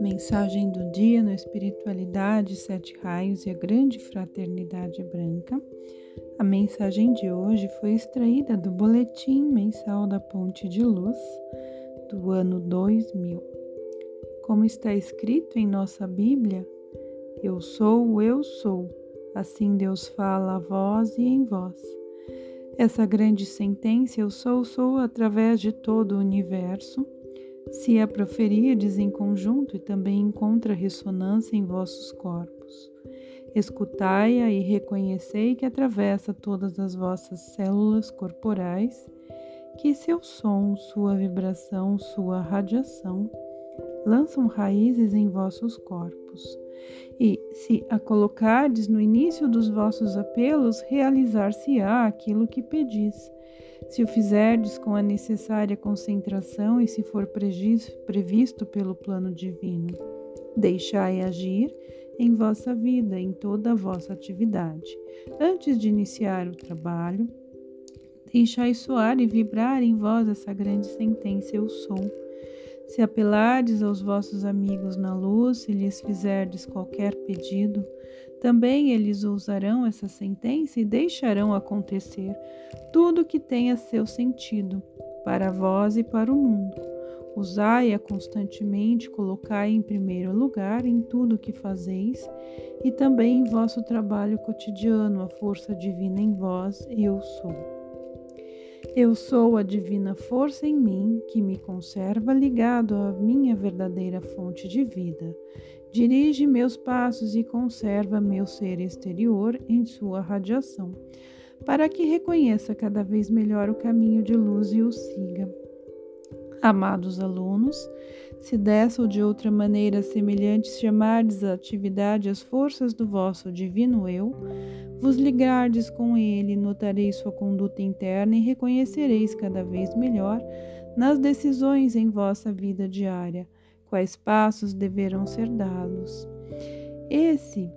Mensagem do dia no Espiritualidade, Sete Raios e a Grande Fraternidade Branca. A mensagem de hoje foi extraída do Boletim Mensal da Ponte de Luz do ano 2000. Como está escrito em nossa Bíblia, Eu sou Eu sou, assim Deus fala a vós e em vós. Essa grande sentença, Eu sou, sou através de todo o universo se a proferirdes em conjunto e também encontra ressonância em vossos corpos. Escutai-a e reconhecei que atravessa todas as vossas células corporais, que seu som, sua vibração, sua radiação lançam raízes em vossos corpos. E, se a colocardes no início dos vossos apelos, realizar-se-á aquilo que pedis se o fizerdes com a necessária concentração e se for previsto pelo plano divino, deixai agir em vossa vida, em toda a vossa atividade. Antes de iniciar o trabalho, deixai soar e vibrar em vós essa grande sentença Eu sou. Se apelardes aos vossos amigos na luz, se lhes fizerdes qualquer pedido, também eles usarão essa sentença e deixarão acontecer tudo que tenha seu sentido, para vós e para o mundo. Usai-a constantemente, colocai em primeiro lugar em tudo o que fazeis e também em vosso trabalho cotidiano a força divina em vós, eu sou. Eu sou a divina força em mim que me conserva ligado à minha verdadeira fonte de vida. Dirige meus passos e conserva meu ser exterior em sua radiação, para que reconheça cada vez melhor o caminho de luz e o siga. Amados alunos, se dessa ou de outra maneira semelhante chamardes a atividade as forças do vosso divino eu, vos ligardes com ele, notareis sua conduta interna e reconhecereis cada vez melhor nas decisões em vossa vida diária quais passos deverão ser dados. Esse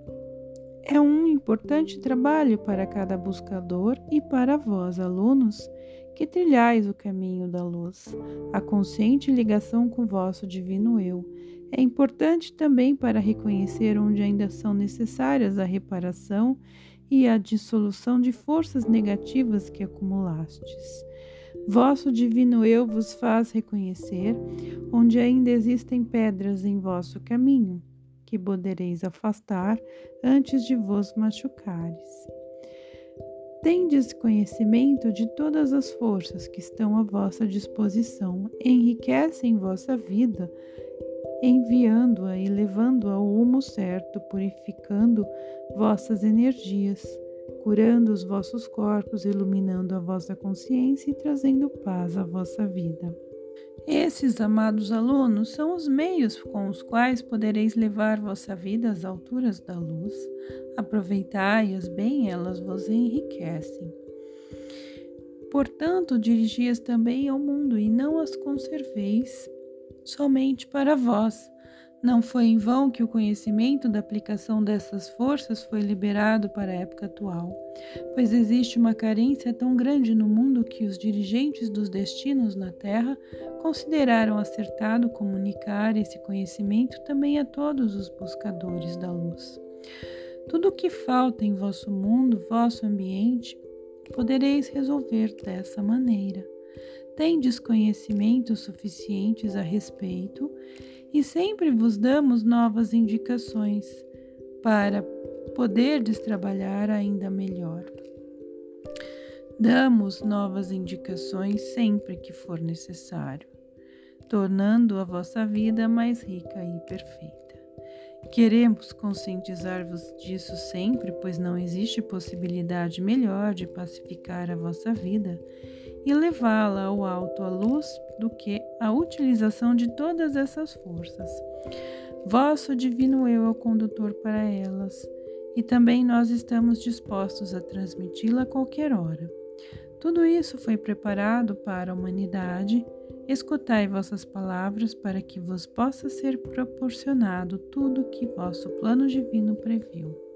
é um importante trabalho para cada buscador e para vós, alunos, que trilhais o caminho da luz. A consciente ligação com vosso divino eu é importante também para reconhecer onde ainda são necessárias a reparação e a dissolução de forças negativas que acumulastes. Vosso divino eu vos faz reconhecer onde ainda existem pedras em vosso caminho, que podereis afastar antes de vos machucares. Tendes conhecimento de todas as forças que estão à vossa disposição, enriquecem vossa vida, enviando-a e levando-a ao rumo certo, purificando vossas energias curando os vossos corpos, iluminando a vossa consciência e trazendo paz à vossa vida. Esses, amados alunos, são os meios com os quais podereis levar vossa vida às alturas da luz. Aproveitai-as bem, elas vos enriquecem. Portanto, dirigias também ao mundo e não as conserveis somente para vós, não foi em vão que o conhecimento da aplicação dessas forças foi liberado para a época atual, pois existe uma carência tão grande no mundo que os dirigentes dos destinos na Terra consideraram acertado comunicar esse conhecimento também a todos os buscadores da luz. Tudo o que falta em vosso mundo, vosso ambiente, podereis resolver dessa maneira. Tendes conhecimentos suficientes a respeito e sempre vos damos novas indicações para poderdes trabalhar ainda melhor. Damos novas indicações sempre que for necessário, tornando a vossa vida mais rica e perfeita. Queremos conscientizar-vos disso sempre, pois não existe possibilidade melhor de pacificar a vossa vida e levá-la ao alto à luz do que a utilização de todas essas forças. Vosso divino eu é o condutor para elas, e também nós estamos dispostos a transmiti-la a qualquer hora. Tudo isso foi preparado para a humanidade. Escutai vossas palavras para que vos possa ser proporcionado tudo que vosso plano divino previu.